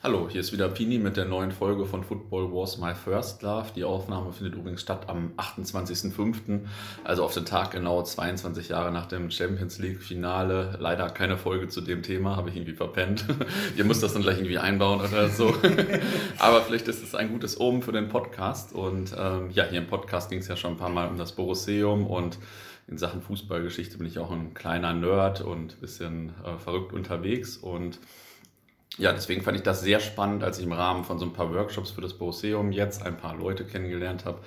Hallo, hier ist wieder Pini mit der neuen Folge von Football Was My First Love. Die Aufnahme findet übrigens statt am 28.05., also auf den Tag genau 22 Jahre nach dem Champions League Finale. Leider keine Folge zu dem Thema, habe ich irgendwie verpennt. Ihr müsst das dann gleich irgendwie einbauen oder so. Aber vielleicht ist es ein gutes Omen für den Podcast. Und ähm, ja, hier im Podcast ging es ja schon ein paar Mal um das Borusseum und in Sachen Fußballgeschichte bin ich auch ein kleiner Nerd und ein bisschen äh, verrückt unterwegs und ja, deswegen fand ich das sehr spannend, als ich im Rahmen von so ein paar Workshops für das Borusseum jetzt ein paar Leute kennengelernt habe,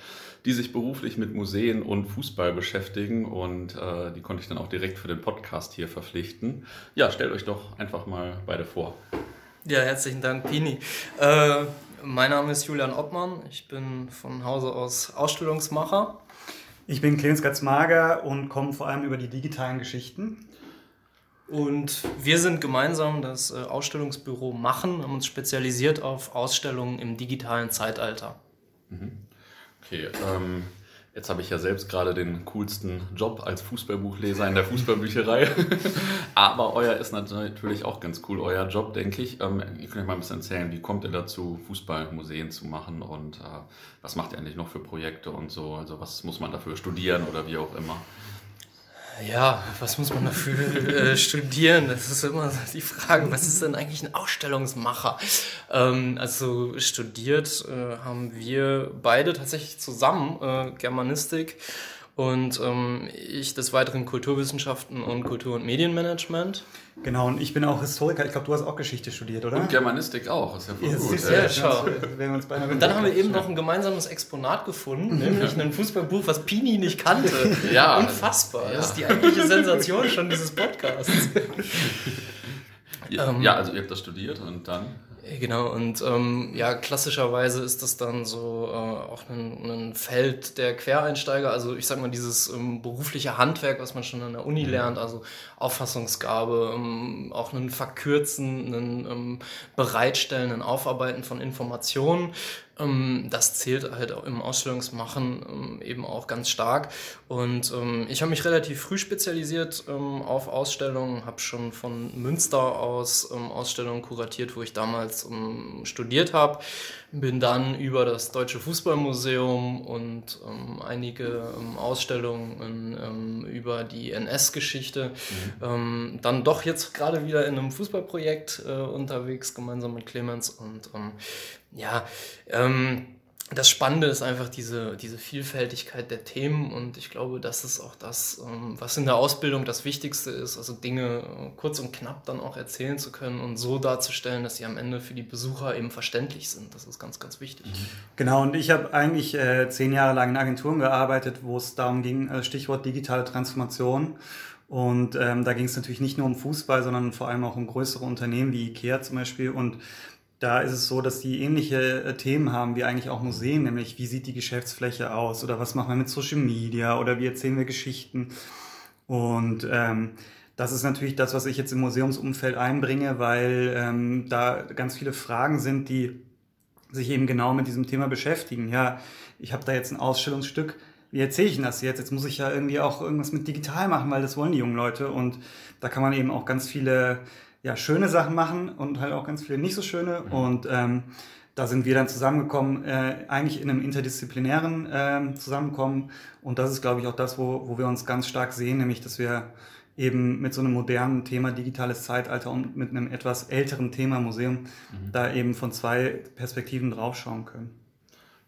die sich beruflich mit Museen und Fußball beschäftigen und äh, die konnte ich dann auch direkt für den Podcast hier verpflichten. Ja, stellt euch doch einfach mal beide vor. Ja, herzlichen Dank, Pini. Äh, mein Name ist Julian Obmann. Ich bin von Hause aus Ausstellungsmacher. Ich bin Clemens Gatzmager und komme vor allem über die digitalen Geschichten. Und wir sind gemeinsam das äh, Ausstellungsbüro Machen, haben uns spezialisiert auf Ausstellungen im digitalen Zeitalter. Mhm. Okay, ähm, jetzt habe ich ja selbst gerade den coolsten Job als Fußballbuchleser in der Fußballbücherei. Aber euer ist natürlich auch ganz cool, euer Job, denke ich. Ähm, ihr könnt euch mal ein bisschen erzählen, wie kommt ihr dazu, Fußballmuseen zu machen und äh, was macht ihr eigentlich noch für Projekte und so? Also was muss man dafür studieren oder wie auch immer? Ja, was muss man dafür äh, studieren? Das ist immer die Frage, was ist denn eigentlich ein Ausstellungsmacher? Ähm, also studiert äh, haben wir beide tatsächlich zusammen äh, Germanistik und ähm, ich des Weiteren Kulturwissenschaften und Kultur- und Medienmanagement. Genau, und ich bin auch Historiker. Ich glaube, du hast auch Geschichte studiert, oder? Und Germanistik auch, ist ja voll gut. Ist ja, schau. und dann haben wir eben noch ein gemeinsames Exponat gefunden, nämlich ein Fußballbuch, was Pini nicht kannte. Ja. Unfassbar. Ja. Das ist die eigentliche Sensation schon dieses Podcasts. Ja, ähm, ja, also ihr habt das studiert und dann? Genau, und ähm, ja, klassischerweise ist das dann so äh, auch ein, ein, Feld der Quereinsteiger, also ich sag mal dieses ähm, berufliche Handwerk, was man schon an der Uni mhm. lernt, also Auffassungsgabe, ähm, auch einen Verkürzen, einen ähm, Bereitstellen, ein Aufarbeiten von Informationen, das zählt halt auch im Ausstellungsmachen ähm, eben auch ganz stark. Und ähm, ich habe mich relativ früh spezialisiert auf Ausstellungen, habe schon von Münster aus Ausstellungen kuratiert, wo ich damals studiert habe. Bin dann über das Deutsche Fußballmuseum und einige Ausstellungen über die NS-Geschichte mhm. dann doch jetzt gerade wieder in einem Fußballprojekt äh, unterwegs, gemeinsam mit Clemens. Und ja, ähm, das Spannende ist einfach diese, diese Vielfältigkeit der Themen und ich glaube, das ist auch das, ähm, was in der Ausbildung das Wichtigste ist, also Dinge äh, kurz und knapp dann auch erzählen zu können und so darzustellen, dass sie am Ende für die Besucher eben verständlich sind. Das ist ganz, ganz wichtig. Mhm. Genau, und ich habe eigentlich äh, zehn Jahre lang in Agenturen gearbeitet, wo es darum ging, äh, Stichwort digitale Transformation. Und ähm, da ging es natürlich nicht nur um Fußball, sondern vor allem auch um größere Unternehmen wie IKEA zum Beispiel. Und da ist es so, dass die ähnliche äh, Themen haben wie eigentlich auch Museen, nämlich wie sieht die Geschäftsfläche aus oder was machen wir mit Social Media oder wie erzählen wir Geschichten. Und ähm, das ist natürlich das, was ich jetzt im Museumsumfeld einbringe, weil ähm, da ganz viele Fragen sind, die sich eben genau mit diesem Thema beschäftigen. Ja, ich habe da jetzt ein Ausstellungsstück, wie erzähle ich denn das jetzt? Jetzt muss ich ja irgendwie auch irgendwas mit digital machen, weil das wollen die jungen Leute. Und da kann man eben auch ganz viele ja, schöne Sachen machen und halt auch ganz viele nicht so schöne. Mhm. Und ähm, da sind wir dann zusammengekommen, äh, eigentlich in einem interdisziplinären äh, Zusammenkommen. Und das ist, glaube ich, auch das, wo, wo wir uns ganz stark sehen, nämlich, dass wir eben mit so einem modernen Thema digitales Zeitalter und mit einem etwas älteren Thema Museum mhm. da eben von zwei Perspektiven draufschauen können.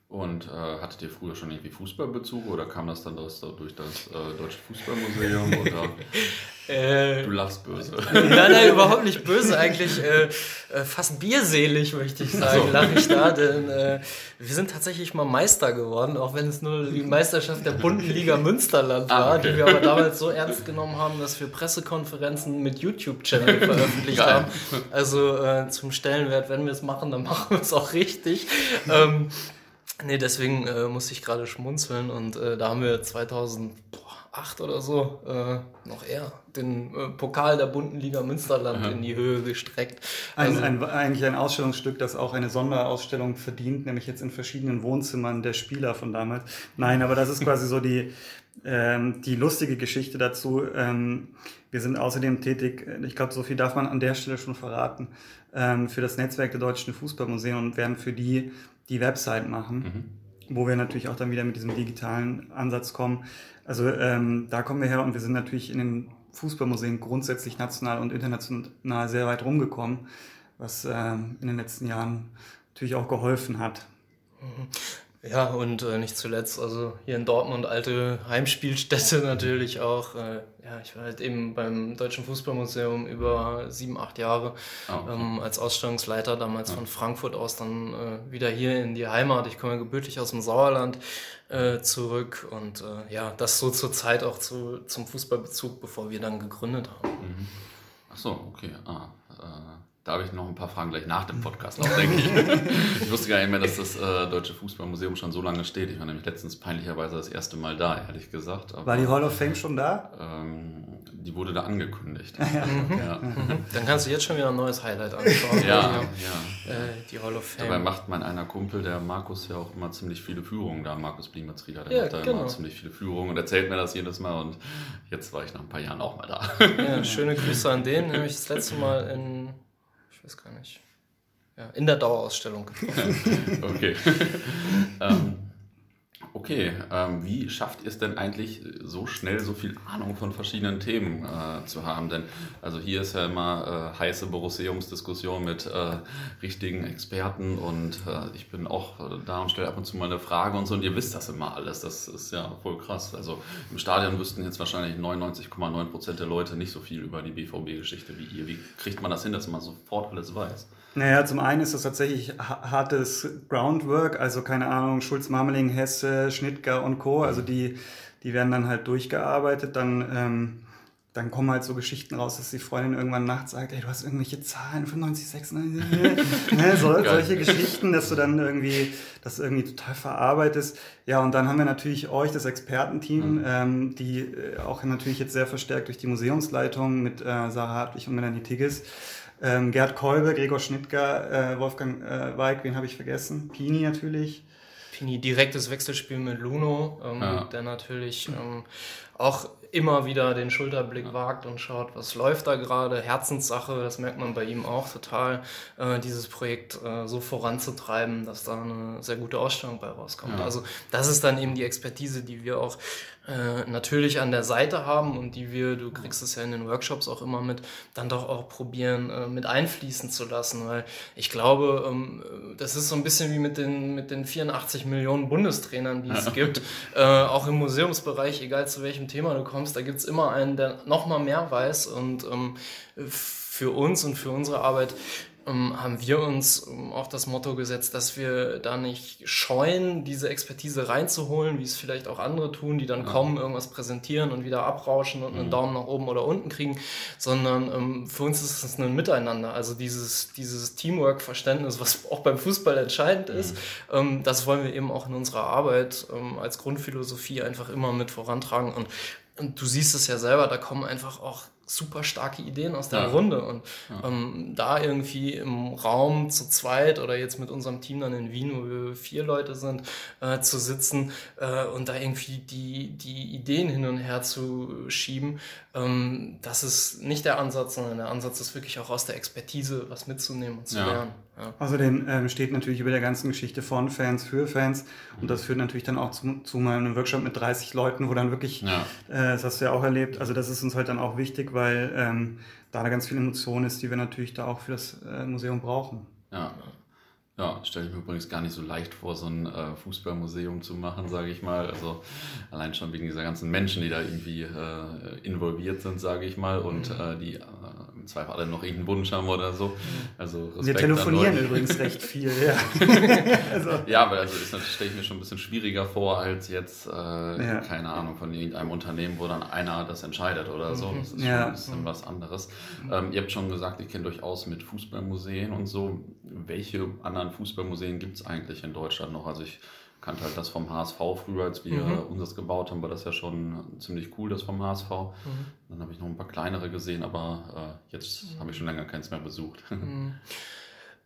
Und äh, hattet ihr früher schon irgendwie Fußballbezug oder kam das dann das, durch das äh, Deutsche Fußballmuseum? Oder äh, du lachst böse. Nein, nein, überhaupt nicht böse. Eigentlich äh, äh, fast bierselig, möchte ich sagen, so. lache ich da. Denn äh, wir sind tatsächlich mal Meister geworden, auch wenn es nur die Meisterschaft der bunten Liga Münsterland ah, war, ah, okay. die wir aber damals so ernst genommen haben, dass wir Pressekonferenzen mit YouTube-Channel veröffentlicht Geil. haben. Also zum Stellenwert, wenn wir es machen, dann machen wir es auch richtig. Ähm, Nee, deswegen äh, musste ich gerade schmunzeln und äh, da haben wir 2008 2008 oder so, äh, noch eher, den äh, Pokal der bunten Liga Münsterland in die Höhe gestreckt. Also, ein, ein, eigentlich ein Ausstellungsstück, das auch eine Sonderausstellung verdient, nämlich jetzt in verschiedenen Wohnzimmern der Spieler von damals. Nein, aber das ist quasi so die, ähm, die lustige Geschichte dazu. Ähm, wir sind außerdem tätig, ich glaube, so viel darf man an der Stelle schon verraten, ähm, für das Netzwerk der Deutschen Fußballmuseen und werden für die die Website machen. Mhm wo wir natürlich auch dann wieder mit diesem digitalen Ansatz kommen. Also ähm, da kommen wir her und wir sind natürlich in den Fußballmuseen grundsätzlich national und international sehr weit rumgekommen, was ähm, in den letzten Jahren natürlich auch geholfen hat. Ja, und äh, nicht zuletzt, also hier in Dortmund alte Heimspielstätte natürlich auch. Äh, ja, ich war halt eben beim Deutschen Fußballmuseum über sieben, acht Jahre oh, okay. ähm, als Ausstellungsleiter, damals ja. von Frankfurt aus dann äh, wieder hier in die Heimat. Ich komme gebürtig aus dem Sauerland äh, zurück und äh, ja, das so zur Zeit auch zu, zum Fußballbezug, bevor wir dann gegründet haben. Mhm. Ach so, okay. Ah, äh, da habe ich noch ein paar Fragen gleich nach dem Podcast noch, denke ich. ich wusste gar nicht mehr, dass das äh, Deutsche Fußballmuseum schon so lange steht. Ich war nämlich letztens peinlicherweise das erste Mal da, ehrlich gesagt. Aber, war die Hall of Fame schon da? Ähm, die wurde da angekündigt. ja. ja. Dann kannst du jetzt schon wieder ein neues Highlight anschauen. ja, ja. Äh, die Hall of Fame. Dabei macht mein einer Kumpel, der Markus, ja auch immer ziemlich viele Führungen da. Markus Bliematzrieder, der ja, macht da genau. immer ziemlich viele Führungen und erzählt mir das jedes Mal. Und jetzt war ich nach ein paar Jahren auch mal da. ja, schöne Grüße an den. Nämlich das letzte Mal in weiß gar nicht. Ja, in der Dauerausstellung. okay. ähm, okay, ähm, wie schafft ihr es denn eigentlich so schnell so viel Ahnung von verschiedenen Themen äh, zu haben? Denn also hier ist ja immer äh, heiße Borusseumsdiskussion mit äh, richtigen Experten und äh, ich bin auch äh, da und stelle ab und zu mal eine Frage und so und ihr wisst das immer alles. Das ist ja voll krass. Also im Stadion wüssten jetzt wahrscheinlich 99,9 Prozent der Leute nicht so viel über die BVB-Geschichte wie ihr. Wie kriegt man das hin, dass man sofort alles weiß? Naja, zum einen ist das tatsächlich hartes Groundwork, also keine Ahnung, Schulz, Marmeling, Hesse, Schnittger und Co. Also die, die werden dann halt durchgearbeitet, dann, ähm, dann kommen halt so Geschichten raus, dass die Freundin irgendwann nachts sagt, ey, du hast irgendwelche Zahlen, 95, 96, ne, so, solche Geschichten, dass du dann irgendwie das irgendwie total verarbeitest. Ja, und dann haben wir natürlich euch, das Expertenteam, mhm. ähm, die äh, auch natürlich jetzt sehr verstärkt durch die Museumsleitung mit äh, Sarah Hartwig und Melanie Tigges ähm, Gerd Kolbe, Gregor Schnittger, äh, Wolfgang äh, Weig, wen habe ich vergessen? Pini natürlich. Pini, direktes Wechselspiel mit Luno, ähm, ja. der natürlich ähm, auch immer wieder den Schulterblick wagt und schaut, was läuft da gerade. Herzenssache, das merkt man bei ihm auch total, äh, dieses Projekt äh, so voranzutreiben, dass da eine sehr gute Ausstellung bei rauskommt. Ja. Also das ist dann eben die Expertise, die wir auch äh, natürlich an der Seite haben und die wir, du kriegst es ja in den Workshops auch immer mit, dann doch auch probieren äh, mit einfließen zu lassen, weil ich glaube, ähm, das ist so ein bisschen wie mit den, mit den 84 Millionen Bundestrainern, die es gibt, äh, auch im Museumsbereich, egal zu welchem Thema du kommst, da gibt es immer einen, der noch mal mehr weiß und ähm, für uns und für unsere Arbeit haben wir uns ähm, auch das Motto gesetzt, dass wir da nicht scheuen, diese Expertise reinzuholen, wie es vielleicht auch andere tun, die dann ja. kommen, irgendwas präsentieren und wieder abrauschen und einen mhm. Daumen nach oben oder unten kriegen, sondern ähm, für uns ist es ein Miteinander. Also dieses, dieses Teamwork-Verständnis, was auch beim Fußball entscheidend ist, mhm. ähm, das wollen wir eben auch in unserer Arbeit ähm, als Grundphilosophie einfach immer mit vorantragen. Und, und du siehst es ja selber, da kommen einfach auch super starke Ideen aus der ja. Runde. Und ja. ähm, da irgendwie im Raum zu zweit oder jetzt mit unserem Team dann in Wien, wo wir vier Leute sind, äh, zu sitzen äh, und da irgendwie die, die Ideen hin und her zu schieben, ähm, das ist nicht der Ansatz, sondern der Ansatz ist wirklich auch aus der Expertise was mitzunehmen und zu ja. lernen. Ja. Außerdem ähm, steht natürlich über der ganzen Geschichte von Fans für Fans und das führt natürlich dann auch zu, zu mal einem Workshop mit 30 Leuten, wo dann wirklich, ja. äh, das hast du ja auch erlebt, also das ist uns halt dann auch wichtig, weil ähm, da ganz viel Emotion ist, die wir natürlich da auch für das äh, Museum brauchen. Ja. Ja, stelle ich mir übrigens gar nicht so leicht vor, so ein äh, Fußballmuseum zu machen, sage ich mal. Also allein schon wegen dieser ganzen Menschen, die da irgendwie äh, involviert sind, sage ich mal, und mhm. äh, die äh, im Zweifel alle noch irgendeinen Wunsch haben oder so. Also Respekt Wir telefonieren übrigens recht viel, ja. also. Ja, aber also das stelle ich mir schon ein bisschen schwieriger vor, als jetzt, äh, ja. keine Ahnung, von irgendeinem Unternehmen, wo dann einer das entscheidet oder so. Mhm. Das ist ja. schon ein bisschen mhm. was anderes. Ähm, ihr habt schon gesagt, ihr kennt euch aus mit Fußballmuseen und so. Welche anderen Fußballmuseen gibt es eigentlich in Deutschland noch? Also ich kannte halt das vom HSV früher, als wir mhm. unseres gebaut haben, war das ja schon ziemlich cool, das vom HSV. Mhm. Dann habe ich noch ein paar kleinere gesehen, aber äh, jetzt mhm. habe ich schon länger keins mehr besucht. Mhm.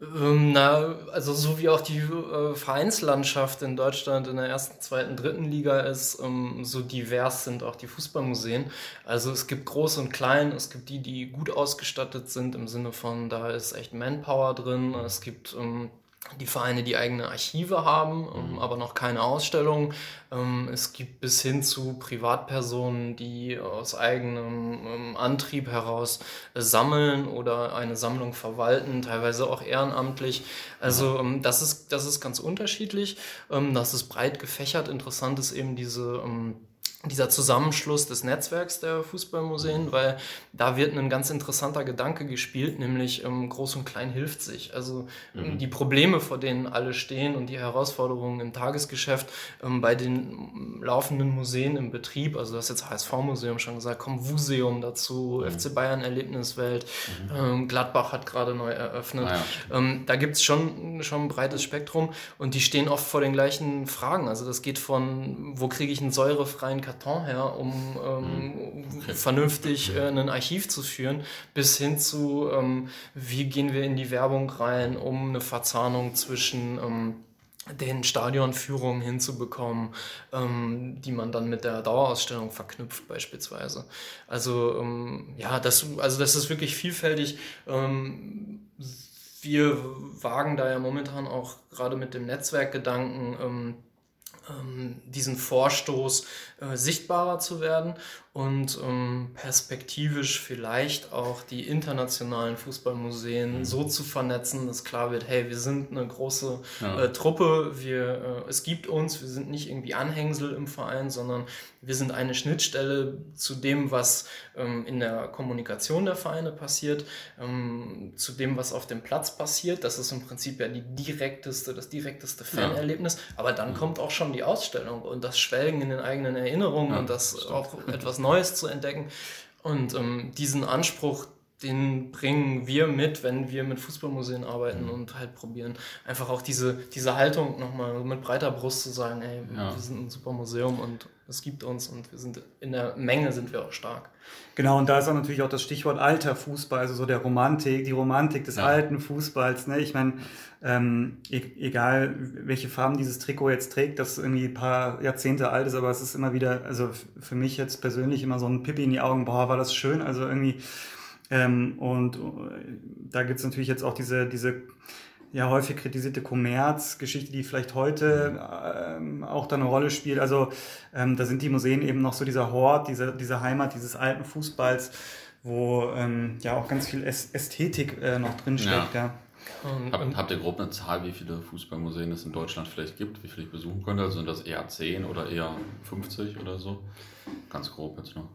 Ähm, na, also so wie auch die äh, Vereinslandschaft in Deutschland in der ersten, zweiten, dritten Liga ist, ähm, so divers sind auch die Fußballmuseen. Also es gibt groß und klein, es gibt die, die gut ausgestattet sind im Sinne von, da ist echt Manpower drin, es gibt ähm, die Vereine, die eigene Archive haben, ähm, mhm. aber noch keine Ausstellung. Ähm, es gibt bis hin zu Privatpersonen, die aus eigenem ähm, Antrieb heraus äh, sammeln oder eine Sammlung verwalten, teilweise auch ehrenamtlich. Also ähm, das, ist, das ist ganz unterschiedlich. Ähm, das ist breit gefächert. Interessant ist eben diese ähm, dieser Zusammenschluss des Netzwerks der Fußballmuseen, weil da wird ein ganz interessanter Gedanke gespielt, nämlich ähm, Groß und Klein hilft sich. Also ähm, mhm. die Probleme, vor denen alle stehen und die Herausforderungen im Tagesgeschäft ähm, bei den laufenden Museen im Betrieb, also das jetzt HSV-Museum schon gesagt, kommt Museum dazu, mhm. FC Bayern Erlebniswelt, mhm. Ähm, Gladbach hat gerade neu eröffnet. Ah, ja. Ähm, da gibt's schon, schon ein breites Spektrum und die stehen oft vor den gleichen Fragen. Also das geht von, wo kriege ich einen säurefreien Karton her, um ähm, okay. vernünftig äh, ein Archiv zu führen, bis hin zu, ähm, wie gehen wir in die Werbung rein, um eine Verzahnung zwischen ähm, den Stadionführungen hinzubekommen, ähm, die man dann mit der Dauerausstellung verknüpft beispielsweise. Also ähm, ja, das, also das ist wirklich vielfältig. Ähm, wir wagen da ja momentan auch gerade mit dem Netzwerkgedanken ähm, diesen Vorstoß äh, sichtbarer zu werden und ähm, perspektivisch vielleicht auch die internationalen Fußballmuseen mhm. so zu vernetzen, dass klar wird, hey, wir sind eine große ja. äh, Truppe, wir, äh, es gibt uns, wir sind nicht irgendwie Anhängsel im Verein, sondern wir sind eine Schnittstelle zu dem, was ähm, in der Kommunikation der Vereine passiert, ähm, zu dem, was auf dem Platz passiert. Das ist im Prinzip ja die direkteste, das direkteste Fanerlebnis. Ja. Aber dann mhm. kommt auch schon die Ausstellung und das Schwelgen in den eigenen Erinnerungen ja, und das stimmt. auch etwas Neues zu entdecken. Und ähm, diesen Anspruch, den bringen wir mit, wenn wir mit Fußballmuseen arbeiten mhm. und halt probieren, einfach auch diese, diese Haltung nochmal mit breiter Brust zu sagen, ey, ja. wir sind ein super Museum und es gibt uns und wir sind in der Menge sind wir auch stark. Genau, und da ist auch natürlich auch das Stichwort alter Fußball, also so der Romantik, die Romantik des ja. alten Fußballs. Ne? Ich meine, ähm, e egal welche Farben dieses Trikot jetzt trägt, das irgendwie ein paar Jahrzehnte alt ist, aber es ist immer wieder, also für mich jetzt persönlich immer so ein Pippi in die Augen, boah, war das schön. Also irgendwie ähm, und äh, da gibt es natürlich jetzt auch diese, diese ja häufig kritisierte Kommerzgeschichte, die vielleicht heute ähm, auch da eine Rolle spielt. Also ähm, da sind die Museen eben noch so dieser Hort, diese, diese Heimat dieses alten Fußballs, wo ähm, ja auch ganz viel Ästhetik äh, noch drin steckt. Ja. ja. Hab, habt ihr grob eine Zahl, wie viele Fußballmuseen es in Deutschland vielleicht gibt, wie viele ich besuchen könnte? Also sind das eher 10 oder eher 50 oder so? Ganz grob jetzt noch.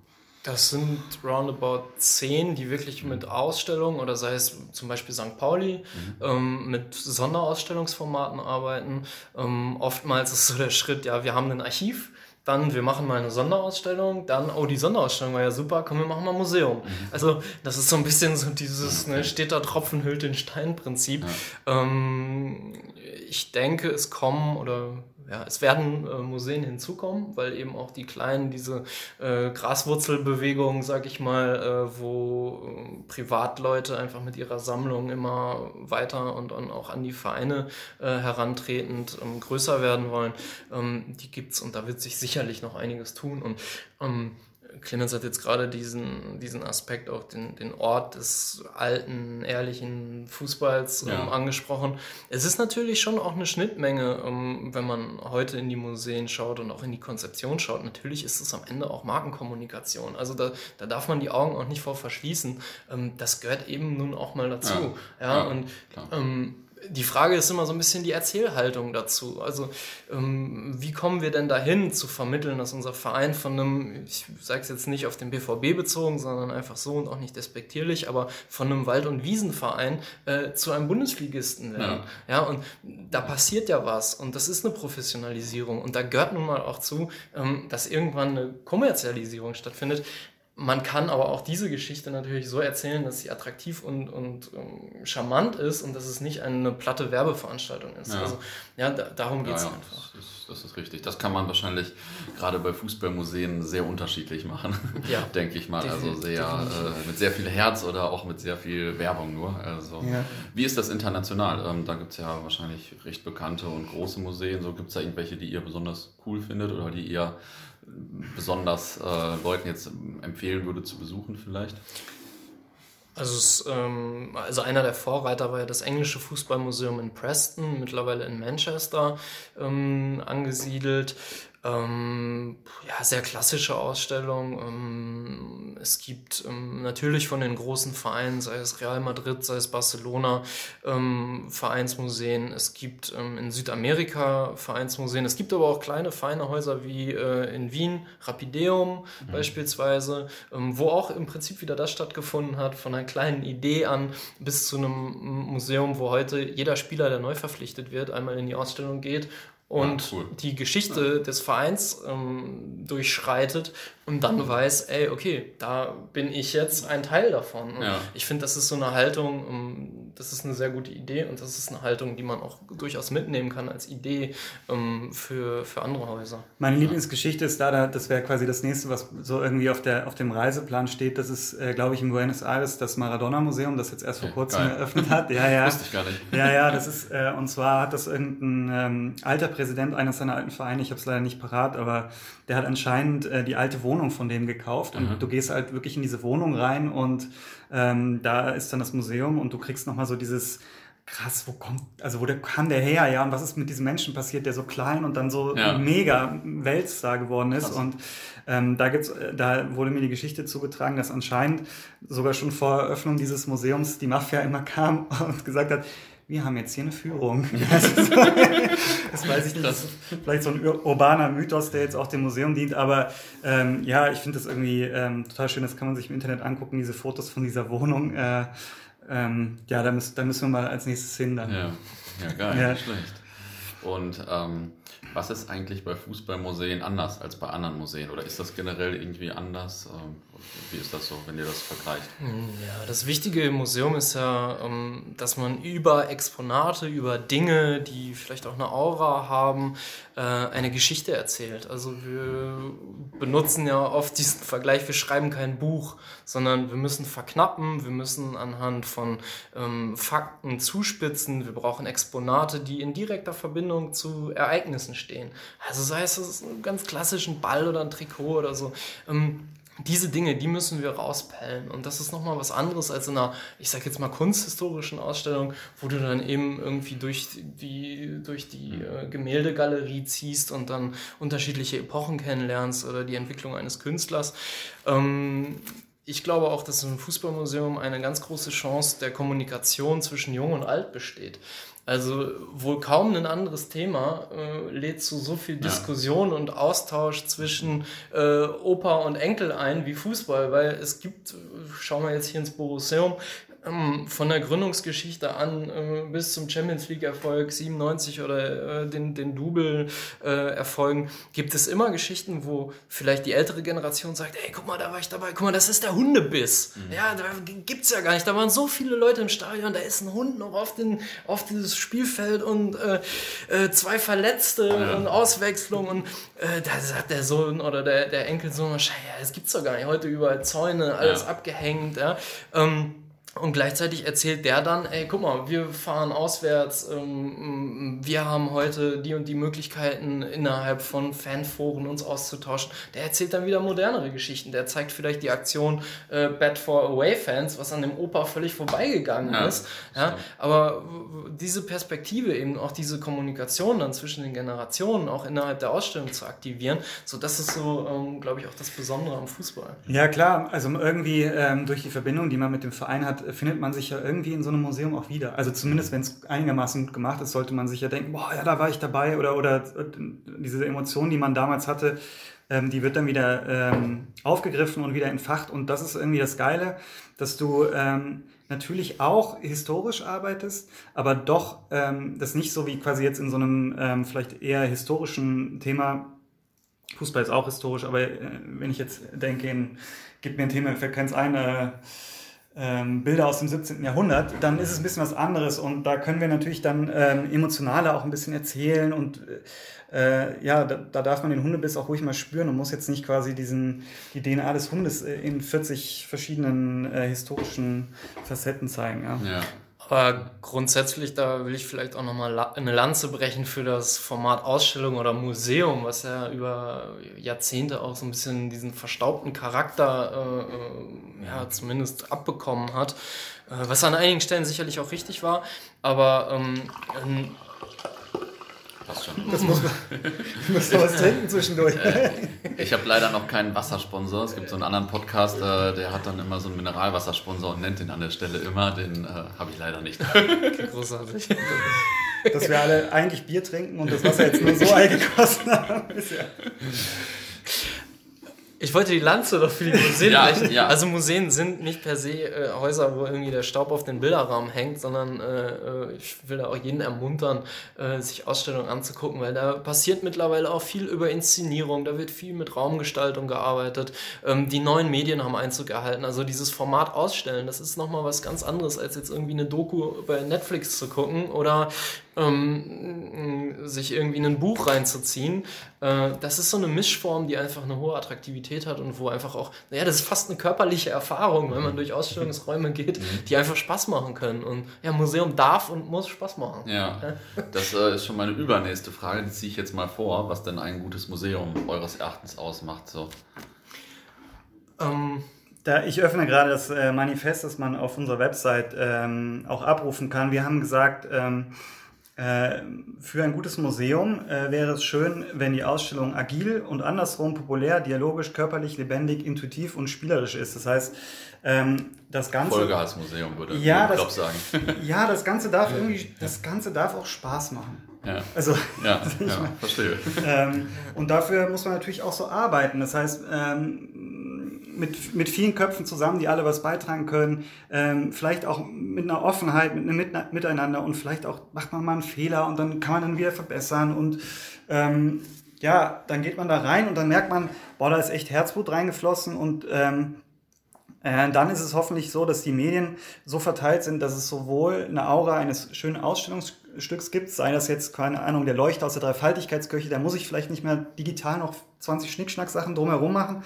Das sind roundabout zehn, die wirklich mit Ausstellungen oder sei es zum Beispiel St. Pauli mhm. ähm, mit Sonderausstellungsformaten arbeiten. Ähm, oftmals ist so der Schritt, ja, wir haben ein Archiv, dann wir machen mal eine Sonderausstellung, dann, oh, die Sonderausstellung war ja super, komm, wir machen mal ein Museum. Mhm. Also das ist so ein bisschen so dieses, ne, steht da Tropfen hüllt den Stein-Prinzip. Ja. Ähm, ich denke, es kommen oder ja, es werden äh, Museen hinzukommen, weil eben auch die kleinen, diese äh, Graswurzelbewegung, sag ich mal, äh, wo äh, Privatleute einfach mit ihrer Sammlung immer weiter und, und auch an die Vereine äh, herantretend ähm, größer werden wollen, ähm, die gibt's und da wird sich sicherlich noch einiges tun. Und ähm, Clemens hat jetzt gerade diesen, diesen Aspekt, auch den, den Ort des alten, ehrlichen Fußballs ja. ähm, angesprochen. Es ist natürlich schon auch eine Schnittmenge, ähm, wenn man heute in die Museen schaut und auch in die Konzeption schaut. Natürlich ist es am Ende auch Markenkommunikation. Also da, da darf man die Augen auch nicht vor verschließen. Ähm, das gehört eben nun auch mal dazu. Ja, ja, ja und ähm, die Frage ist immer so ein bisschen die Erzählhaltung dazu. Also ähm, wie kommen wir denn dahin zu vermitteln, dass unser Verein von einem, ich sage es jetzt nicht auf den BVB bezogen, sondern einfach so und auch nicht despektierlich, aber von einem Wald- und Wiesenverein äh, zu einem Bundesligisten werden. Ja. ja, und da passiert ja was und das ist eine Professionalisierung und da gehört nun mal auch zu, ähm, dass irgendwann eine Kommerzialisierung stattfindet man kann aber auch diese Geschichte natürlich so erzählen, dass sie attraktiv und, und um, ähm, charmant ist und dass es nicht eine platte Werbeveranstaltung ist. Ja. Also ja, da, darum geht es ja, ja. einfach. Das ist, das ist, richtig. Das kann man wahrscheinlich gerade bei Fußballmuseen sehr unterschiedlich machen, ja. denke ich mal. also sehr äh, mit sehr viel Herz oder auch mit sehr viel Werbung nur. Also, Wie ist das international? Ähm, da gibt es ja wahrscheinlich recht bekannte und große Museen. So gibt es da irgendwelche, die ihr besonders cool findet oder die ihr besonders äh, Leuten jetzt empfehlen würde zu besuchen vielleicht? Also, es, ähm, also einer der Vorreiter war ja das englische Fußballmuseum in Preston, mittlerweile in Manchester ähm, angesiedelt. Ähm, ja, sehr klassische Ausstellung. Ähm, es gibt ähm, natürlich von den großen Vereinen, sei es Real Madrid, sei es Barcelona, ähm, Vereinsmuseen. Es gibt ähm, in Südamerika Vereinsmuseen. Es gibt aber auch kleine, feine Häuser wie äh, in Wien, Rapideum mhm. beispielsweise, ähm, wo auch im Prinzip wieder das stattgefunden hat, von einer kleinen Idee an bis zu einem Museum, wo heute jeder Spieler, der neu verpflichtet wird, einmal in die Ausstellung geht und ja, cool. die Geschichte ja. des Vereins ähm, durchschreitet und dann weiß, ey, okay, da bin ich jetzt ein Teil davon. Ja. Ich finde, das ist so eine Haltung, um, ähm, das ist eine sehr gute Idee und das ist eine Haltung, die man auch durchaus mitnehmen kann als Idee ähm, für, für andere Häuser. Meine Lieblingsgeschichte ist da, das wäre quasi das nächste, was so irgendwie auf, der, auf dem Reiseplan steht. Das ist, äh, glaube ich, in Buenos Aires das Maradona-Museum, das jetzt erst vor kurzem Geil. eröffnet hat. Ja, ja. Wusste ich gar nicht. Ja, ja, das ist, äh, und zwar hat das irgendein ähm, alter Präsident eines seiner alten Vereine, ich habe es leider nicht parat, aber der hat anscheinend äh, die alte Wohnung von dem gekauft und mhm. du gehst halt wirklich in diese Wohnung rein und ähm, da ist dann das Museum und du kriegst nochmal so dieses krass, wo kommt, also wo der, kam der her, ja, und was ist mit diesem Menschen passiert, der so klein und dann so ja. mega Weltstar geworden ist krass. und ähm, da gibt's, äh, da wurde mir die Geschichte zugetragen, dass anscheinend sogar schon vor Eröffnung dieses Museums die Mafia immer kam und gesagt hat, wir haben jetzt hier eine Führung. das weiß ich nicht. Das ist vielleicht so ein urbaner Mythos, der jetzt auch dem Museum dient. Aber ähm, ja, ich finde das irgendwie ähm, total schön. Das kann man sich im Internet angucken, diese Fotos von dieser Wohnung. Äh, ähm, ja, da, müssen, da müssen wir mal als nächstes hin dann. Ja, ja geil, ja. nicht schlecht. Und ähm, was ist eigentlich bei Fußballmuseen anders als bei anderen Museen? Oder ist das generell irgendwie anders? Ähm, wie ist das so, wenn ihr das vergleicht? Ja, das Wichtige im Museum ist ja, ähm, dass man über Exponate, über Dinge, die vielleicht auch eine Aura haben, äh, eine Geschichte erzählt. Also wir benutzen ja oft diesen Vergleich, wir schreiben kein Buch, sondern wir müssen verknappen, wir müssen anhand von ähm, Fakten zuspitzen, wir brauchen Exponate, die in direkter Verbindung zu Ereignissen stehen. Also sei es ein ganz klassischen Ball oder ein Trikot oder so. Ähm, diese Dinge, die müssen wir rauspellen. Und das ist nochmal was anderes als in einer, ich sag jetzt mal, kunsthistorischen Ausstellung, wo du dann eben irgendwie durch die, durch die äh, Gemäldegalerie ziehst und dann unterschiedliche Epochen kennenlernst oder die Entwicklung eines Künstlers. Ähm, ich glaube auch, dass im Fußballmuseum eine ganz große Chance der Kommunikation zwischen Jung und Alt besteht. Also wohl kaum ein anderes Thema äh, lädt zu so viel Diskussion ja. und Austausch zwischen äh, Opa und Enkel ein wie Fußball, weil es gibt, schauen wir jetzt hier ins Borusseum, ähm, von der Gründungsgeschichte an äh, bis zum Champions League Erfolg 97 oder äh, den, den Double äh, Erfolgen gibt es immer Geschichten, wo vielleicht die ältere Generation sagt, hey, guck mal, da war ich dabei, guck mal, das ist der Hundebiss. Mhm. Ja, da gibt's ja gar nicht. Da waren so viele Leute im Stadion, da ist ein Hund noch auf, den, auf dieses Spielfeld und äh, äh, zwei Verletzte ja. und Auswechslung und äh, da sagt der Sohn oder der, der Enkelsohn, ja, das gibt's doch gar nicht. Heute überall Zäune, alles ja. abgehängt, ja. Ähm, und gleichzeitig erzählt der dann, ey, guck mal, wir fahren auswärts, ähm, wir haben heute die und die Möglichkeiten innerhalb von Fanforen uns auszutauschen. Der erzählt dann wieder modernere Geschichten. Der zeigt vielleicht die Aktion äh, Bad for Away Fans, was an dem Opa völlig vorbeigegangen ja, ist. Ja, aber diese Perspektive eben, auch diese Kommunikation dann zwischen den Generationen, auch innerhalb der Ausstellung zu aktivieren, so das ist so, ähm, glaube ich, auch das Besondere am Fußball. Ja, klar. Also irgendwie ähm, durch die Verbindung, die man mit dem Verein hat, findet man sich ja irgendwie in so einem Museum auch wieder. Also zumindest, wenn es einigermaßen gut gemacht ist, sollte man sich ja denken, boah, ja, da war ich dabei oder, oder diese Emotion, die man damals hatte, ähm, die wird dann wieder ähm, aufgegriffen und wieder entfacht. Und das ist irgendwie das Geile, dass du ähm, natürlich auch historisch arbeitest, aber doch ähm, das nicht so wie quasi jetzt in so einem ähm, vielleicht eher historischen Thema Fußball ist auch historisch, aber äh, wenn ich jetzt denke, in, gib mir ein Thema, fällt keins ein, äh, ähm, Bilder aus dem 17. Jahrhundert, dann ist es ein bisschen was anderes und da können wir natürlich dann ähm, emotionaler auch ein bisschen erzählen und äh, ja, da, da, darf man den Hundebiss auch ruhig mal spüren und muss jetzt nicht quasi diesen, die DNA des Hundes äh, in 40 verschiedenen äh, historischen Facetten zeigen. Ja. ja. Aber grundsätzlich, da will ich vielleicht auch nochmal eine Lanze brechen für das Format Ausstellung oder Museum, was ja über Jahrzehnte auch so ein bisschen diesen verstaubten Charakter äh, äh ja, zumindest abbekommen hat. Äh, was an einigen Stellen sicherlich auch richtig war. Aber ähm, Passt schon. Das muss man, muss man was trinken zwischendurch. Äh, ich habe leider noch keinen Wassersponsor. Es gibt so einen anderen Podcast, äh, der hat dann immer so einen Mineralwassersponsor und nennt den an der Stelle immer. Den äh, habe ich leider nicht. Großartig. Dass wir alle eigentlich Bier trinken und das Wasser jetzt nur so eingekostet haben. Ist ja ich wollte die Lanze doch für die Museen ja, ja. Also Museen sind nicht per se äh, Häuser, wo irgendwie der Staub auf den Bilderrahmen hängt, sondern äh, äh, ich will da auch jeden ermuntern, äh, sich Ausstellungen anzugucken, weil da passiert mittlerweile auch viel über Inszenierung, da wird viel mit Raumgestaltung gearbeitet. Ähm, die neuen Medien haben Einzug erhalten. Also dieses Format Ausstellen, das ist nochmal was ganz anderes, als jetzt irgendwie eine Doku bei Netflix zu gucken oder ähm, sich irgendwie in ein Buch reinzuziehen. Äh, das ist so eine Mischform, die einfach eine hohe Attraktivität hat und wo einfach auch, naja, das ist fast eine körperliche Erfahrung, wenn man durch Ausstellungsräume geht, mhm. die einfach Spaß machen können. Und ja, Museum darf und muss Spaß machen. Ja, das äh, ist schon meine übernächste Frage, die ziehe ich jetzt mal vor, was denn ein gutes Museum eures Erachtens ausmacht. So. Ähm, da, ich öffne gerade das äh, Manifest, das man auf unserer Website ähm, auch abrufen kann. Wir haben gesagt, ähm, äh, für ein gutes Museum äh, wäre es schön, wenn die Ausstellung agil und andersrum populär, dialogisch, körperlich, lebendig, intuitiv und spielerisch ist. Das heißt, ähm, das Ganze. Vollgasmuseum würde ja, ich das, sagen. Ja, das Ganze darf irgendwie, das Ganze darf auch Spaß machen. Ja. Also, ja, ja verstehe. Ähm, und dafür muss man natürlich auch so arbeiten. Das heißt, ähm, mit, mit vielen Köpfen zusammen, die alle was beitragen können, ähm, vielleicht auch mit einer Offenheit, mit einem Miteinander und vielleicht auch macht man mal einen Fehler und dann kann man dann wieder verbessern und ähm, ja, dann geht man da rein und dann merkt man, boah, da ist echt Herzblut reingeflossen und ähm, äh, dann ist es hoffentlich so, dass die Medien so verteilt sind, dass es sowohl eine Aura eines schönen Ausstellungsstücks gibt, sei das jetzt, keine Ahnung, der Leuchter aus der Dreifaltigkeitskirche, da muss ich vielleicht nicht mehr digital noch 20 Schnickschnack-Sachen drumherum machen,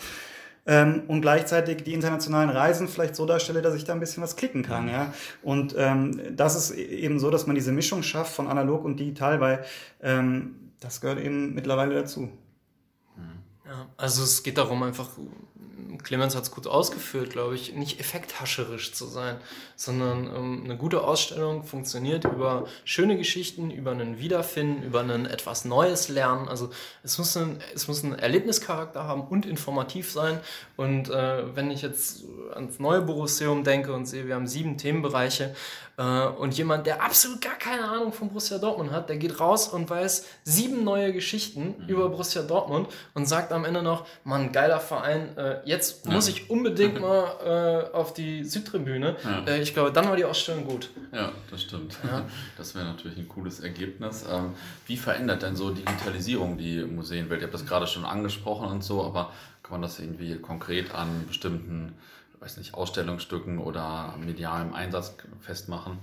ähm, und gleichzeitig die internationalen Reisen vielleicht so darstelle, dass ich da ein bisschen was klicken kann. Ja? Und ähm, das ist e-, eben so, dass man diese Mischung schafft von analog und digital, weil ähm, das gehört eben mittlerweile dazu. Ja, also es geht darum, einfach Clemens hat es gut ausgeführt, glaube ich, nicht effekthascherisch zu sein, sondern ähm, eine gute Ausstellung funktioniert über schöne Geschichten, über einen Wiederfinden, über ein etwas Neues lernen. Also es muss, ein, es muss einen Erlebnischarakter haben und informativ sein. Und äh, wenn ich jetzt ans neue Borussium denke und sehe, wir haben sieben Themenbereiche, äh, und jemand, der absolut gar keine Ahnung von Borussia Dortmund hat, der geht raus und weiß sieben neue Geschichten mhm. über Borussia Dortmund und sagt am Ende noch, Mann, geiler Verein, äh, jetzt ja. muss ich unbedingt mal äh, auf die Südtribüne. Ja. Äh, ich glaube, dann war die Ausstellung gut. Ja, das stimmt. Ja. Das wäre natürlich ein cooles Ergebnis. Ähm, wie verändert denn so Digitalisierung die Museenwelt? Ihr habt das gerade schon angesprochen und so, aber kann man das irgendwie konkret an bestimmten weiß nicht, Ausstellungsstücken oder medialem Einsatz festmachen?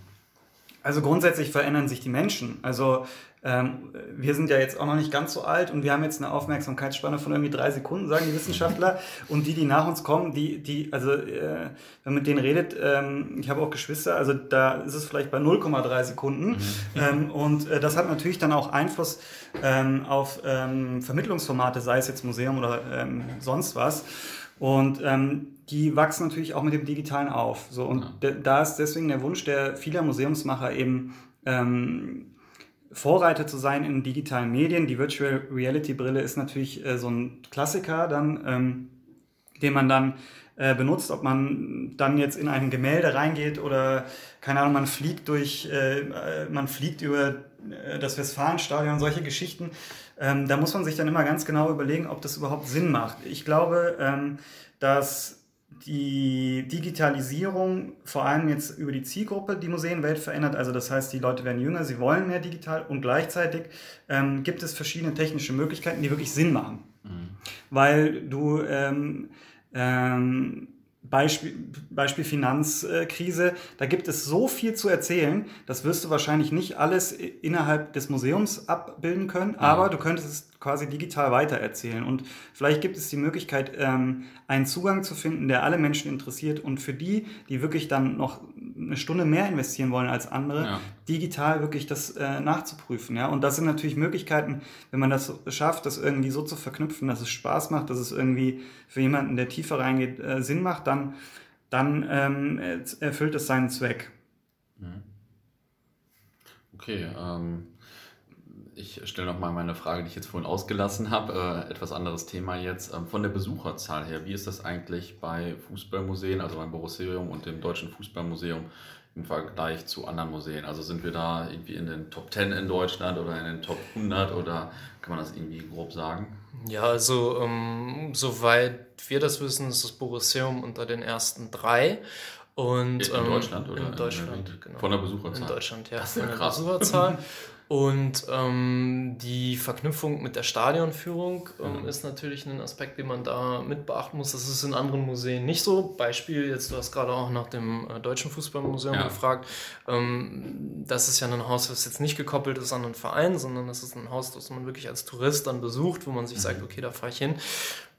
Also grundsätzlich verändern sich die Menschen. Also ähm, wir sind ja jetzt auch noch nicht ganz so alt und wir haben jetzt eine Aufmerksamkeitsspanne von irgendwie drei Sekunden, sagen die Wissenschaftler. Und die, die nach uns kommen, die, die, also äh, wenn man mit denen redet, ähm, ich habe auch Geschwister, also da ist es vielleicht bei 0,3 Sekunden. Mhm. Ähm, und äh, das hat natürlich dann auch Einfluss ähm, auf ähm, Vermittlungsformate, sei es jetzt Museum oder ähm, sonst was. Und ähm, die wachsen natürlich auch mit dem Digitalen auf. So, und ja. da ist deswegen der Wunsch der vieler Museumsmacher eben ähm, Vorreiter zu sein in digitalen Medien. Die Virtual Reality Brille ist natürlich äh, so ein Klassiker, dann, ähm, den man dann äh, benutzt, ob man dann jetzt in ein Gemälde reingeht oder keine Ahnung, man fliegt durch, äh, äh man fliegt über äh, das Westfalenstadion, solche Geschichten. Ähm, da muss man sich dann immer ganz genau überlegen, ob das überhaupt Sinn macht. Ich glaube, ähm, dass die Digitalisierung vor allem jetzt über die Zielgruppe die Museenwelt verändert. Also das heißt, die Leute werden jünger, sie wollen mehr digital und gleichzeitig ähm, gibt es verschiedene technische Möglichkeiten, die wirklich Sinn machen. Mhm. Weil du ähm, ähm, Beispiel, Beispiel Finanzkrise, da gibt es so viel zu erzählen, das wirst du wahrscheinlich nicht alles innerhalb des Museums abbilden können, mhm. aber du könntest es quasi digital weitererzählen. Und vielleicht gibt es die Möglichkeit, ähm, einen Zugang zu finden, der alle Menschen interessiert und für die, die wirklich dann noch eine Stunde mehr investieren wollen als andere, ja. digital wirklich das äh, nachzuprüfen. Ja? Und das sind natürlich Möglichkeiten, wenn man das schafft, das irgendwie so zu verknüpfen, dass es Spaß macht, dass es irgendwie für jemanden, der tiefer reingeht, äh, Sinn macht, dann, dann ähm, erfüllt es seinen Zweck. Mhm. Okay, ähm, ich stelle nochmal meine Frage, die ich jetzt vorhin ausgelassen habe. Äh, etwas anderes Thema jetzt. Ähm, von der Besucherzahl her, wie ist das eigentlich bei Fußballmuseen, also beim Borusseum und dem Deutschen Fußballmuseum im Vergleich zu anderen Museen? Also sind wir da irgendwie in den Top 10 in Deutschland oder in den Top 100 oder kann man das irgendwie grob sagen? Ja, also ähm, soweit wir das wissen, ist das Borusseum unter den ersten drei. Und, in, ähm, Deutschland oder? In Deutschland, genau. Von der Besucherzahl? In Deutschland, ja. Das ist ja krass. Besucherzahl. Und ähm, die Verknüpfung mit der Stadionführung ähm, mhm. ist natürlich ein Aspekt, den man da mit beachten muss. Das ist in anderen Museen nicht so. Beispiel, jetzt du hast gerade auch nach dem äh, Deutschen Fußballmuseum ja. gefragt. Ähm, das ist ja ein Haus, das jetzt nicht gekoppelt ist an einen Verein, sondern das ist ein Haus, das man wirklich als Tourist dann besucht, wo man sich mhm. sagt, okay, da fahre ich hin.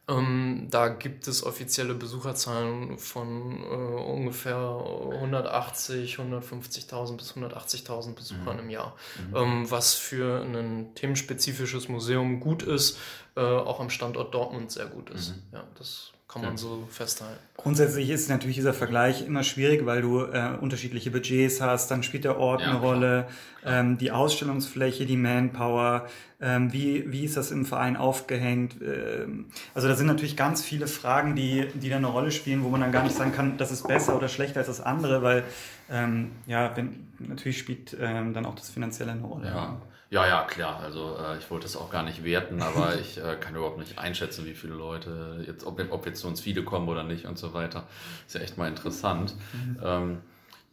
Ähm, da gibt es offizielle Besucherzahlen von äh, ungefähr 180, 150.000 bis 180.000 Besuchern mhm. im Jahr, mhm. ähm, was für ein themenspezifisches Museum gut ist, äh, auch am Standort Dortmund sehr gut ist. Mhm. Ja, das kann man so festhalten. Grundsätzlich ist natürlich dieser Vergleich immer schwierig, weil du äh, unterschiedliche Budgets hast, dann spielt der Ort ja, eine Rolle, ähm, die Ausstellungsfläche, die Manpower, ähm, wie, wie ist das im Verein aufgehängt. Ähm, also da sind natürlich ganz viele Fragen, die, die da eine Rolle spielen, wo man dann gar nicht sagen kann, das ist besser oder schlechter als das andere, weil ähm, ja, wenn, natürlich spielt ähm, dann auch das Finanzielle eine Rolle. Ja. Ja, ja, klar. Also äh, ich wollte das auch gar nicht werten, aber ich äh, kann überhaupt nicht einschätzen, wie viele Leute jetzt, ob, ob jetzt zu uns viele kommen oder nicht und so weiter. Ist ja echt mal interessant. Mhm. Ähm,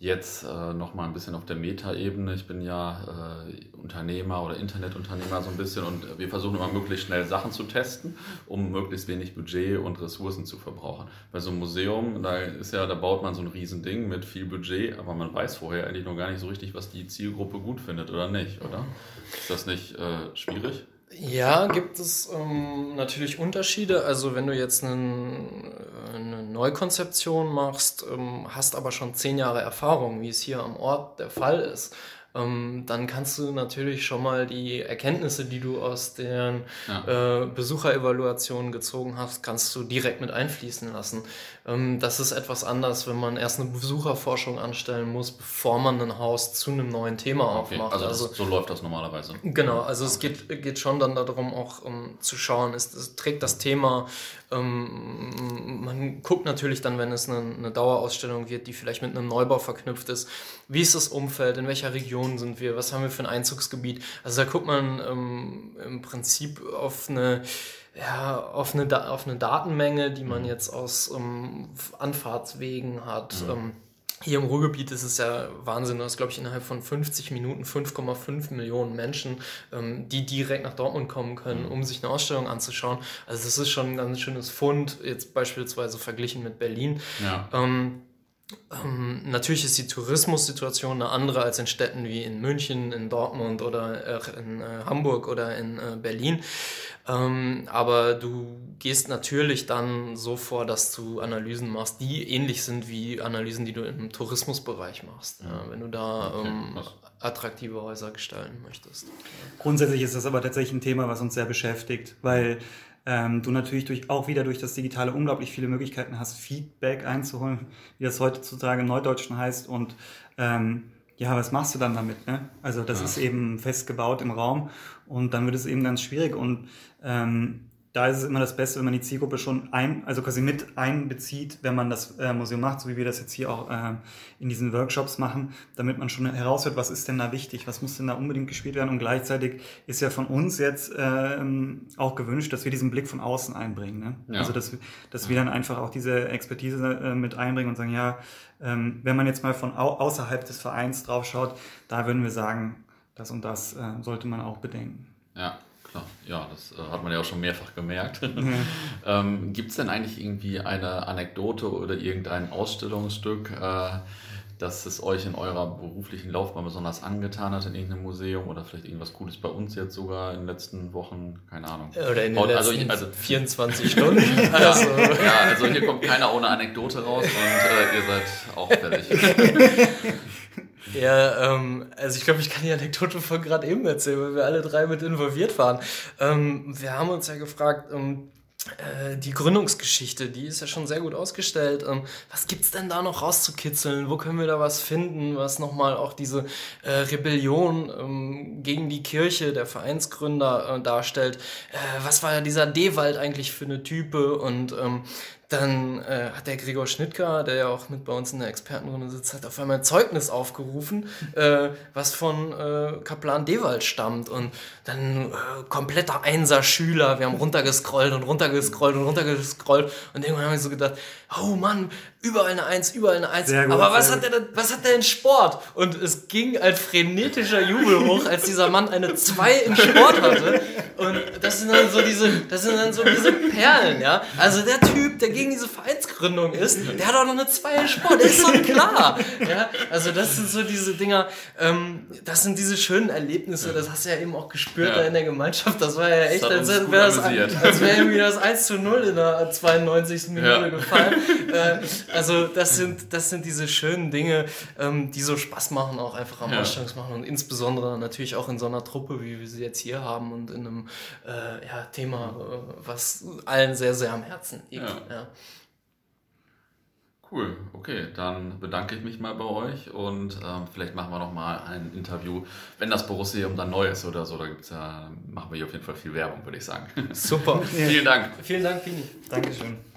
Jetzt äh, nochmal ein bisschen auf der Meta-Ebene. Ich bin ja äh, Unternehmer oder Internetunternehmer so ein bisschen und wir versuchen immer möglichst schnell Sachen zu testen, um möglichst wenig Budget und Ressourcen zu verbrauchen. Bei so einem Museum, da ist ja, da baut man so ein Riesending mit viel Budget, aber man weiß vorher eigentlich noch gar nicht so richtig, was die Zielgruppe gut findet oder nicht, oder? Ist das nicht äh, schwierig? Ja, gibt es ähm, natürlich Unterschiede. Also wenn du jetzt einen, äh, eine Neukonzeption machst, ähm, hast aber schon zehn Jahre Erfahrung, wie es hier am Ort der Fall ist, ähm, dann kannst du natürlich schon mal die Erkenntnisse, die du aus den ja. äh, Besucherevaluationen gezogen hast, kannst du direkt mit einfließen lassen. Ähm, das ist etwas anders, wenn man erst eine Besucherforschung anstellen muss, bevor man ein Haus zu einem neuen Thema okay. aufmacht. Also, also so läuft das normalerweise. Genau, also okay. es geht, geht schon dann darum, auch um, zu schauen, ist, ist, trägt das Thema ähm, man guckt natürlich dann, wenn es eine, eine, Dauerausstellung wird, die vielleicht mit einem Neubau verknüpft ist, wie ist das Umfeld, in welcher Region sind wir, was haben wir für ein Einzugsgebiet. Also da guckt man ähm, im Prinzip auf eine ja, auf eine, auf eine Datenmenge, die man mhm. jetzt aus ähm, Anfahrtswegen hat. Mhm. Ähm, hier im Ruhrgebiet ist es ja Wahnsinn, du hast, glaube ich, innerhalb von 50 Minuten 5,5 Millionen Menschen, ähm, die direkt nach Dortmund kommen können, mhm. um sich eine Ausstellung anzuschauen. Also das ist schon ein ganz schönes Fund, jetzt beispielsweise verglichen mit Berlin. Ja. Ähm, ähm, natürlich ist die Tourismussituation eine andere als in Städten wie in München, in Dortmund oder äh, in äh, Hamburg oder in äh, Berlin. Ähm, aber du gehst natürlich dann so vor, dass du Analysen machst, die ähnlich sind wie Analysen, die du im Tourismusbereich machst. Ja, wenn du da ähm, attraktive Häuser gestalten möchtest. Grundsätzlich ist das aber tatsächlich ein Thema, was uns sehr beschäftigt, weil ähm, du natürlich durch, auch wieder durch das Digitale unglaublich viele Möglichkeiten hast, Feedback einzuholen, wie das heutzutage im Neudeutschen heißt. Und ähm, ja, was machst du dann damit? Ne? Also das ja. ist eben festgebaut im Raum und dann wird es eben ganz schwierig. Und ähm, da ist es immer das Beste, wenn man die Zielgruppe schon ein, also quasi mit einbezieht, wenn man das äh, Museum macht, so wie wir das jetzt hier auch äh, in diesen Workshops machen, damit man schon heraushört, was ist denn da wichtig, was muss denn da unbedingt gespielt werden. Und gleichzeitig ist ja von uns jetzt ähm, auch gewünscht, dass wir diesen Blick von außen einbringen. Ne? Ja. Also dass, dass wir dann einfach auch diese Expertise äh, mit einbringen und sagen, ja, ähm, wenn man jetzt mal von au außerhalb des Vereins drauf schaut, da würden wir sagen, das und das äh, sollte man auch bedenken. Ja, klar. Ja, das äh, hat man ja auch schon mehrfach gemerkt. Mhm. ähm, Gibt es denn eigentlich irgendwie eine Anekdote oder irgendein Ausstellungsstück, äh, dass es euch in eurer beruflichen Laufbahn besonders angetan hat in irgendeinem Museum oder vielleicht irgendwas Cooles bei uns jetzt sogar in den letzten Wochen, keine Ahnung. Oder in den also, letzten also, 24 Stunden. also. Ja, also hier kommt keiner ohne Anekdote raus und äh, ihr seid auch fertig. Ja, ähm, also ich glaube, ich kann die Anekdote von gerade eben erzählen, weil wir alle drei mit involviert waren. Ähm, wir haben uns ja gefragt, ähm, äh, die Gründungsgeschichte, die ist ja schon sehr gut ausgestellt. Ähm, was gibt's denn da noch rauszukitzeln? Wo können wir da was finden, was nochmal auch diese äh, Rebellion ähm, gegen die Kirche der Vereinsgründer äh, darstellt? Äh, was war ja dieser Dewald eigentlich für eine Type? Und ähm, dann äh, hat der Gregor Schnittker, der ja auch mit bei uns in der Expertenrunde sitzt, hat auf einmal ein Zeugnis aufgerufen, äh, was von äh, Kaplan Dewald stammt. Und dann äh, kompletter Einser-Schüler. Wir haben runtergescrollt und runtergescrollt und runtergescrollt. Und irgendwann haben wir so gedacht, oh Mann, überall eine Eins, überall eine Eins. Gut, Aber was hat, der denn, was hat der in Sport? Und es ging ein frenetischer Jubel hoch, als dieser Mann eine Zwei in Sport hatte. Und das sind dann so diese, das sind dann so diese Perlen, ja. Also der Typ, der gegen diese Vereinsgründung ist, der hat auch noch eine Zwei in Sport. Der ist doch klar. Ja, also das sind so diese Dinger, ähm, das sind diese schönen Erlebnisse, das hast du ja eben auch gespürt ja. da in der Gemeinschaft. Das war ja echt, als wäre das, als wär irgendwie das 1 zu 0 in der 92. Minute ja. gefallen. Äh, also das sind, das sind diese schönen Dinge, ähm, die so Spaß machen, auch einfach am ja. Ausstellungsmachen und insbesondere natürlich auch in so einer Truppe, wie wir sie jetzt hier haben und in einem äh, ja, Thema, äh, was allen sehr, sehr am Herzen liegt. Ja. Cool, okay, dann bedanke ich mich mal bei euch und ähm, vielleicht machen wir noch mal ein Interview, wenn das Borussium dann neu ist oder so. Da gibt's ja, machen wir hier auf jeden Fall viel Werbung, würde ich sagen. Super. Vielen Dank. Vielen Dank, Pini. Dankeschön.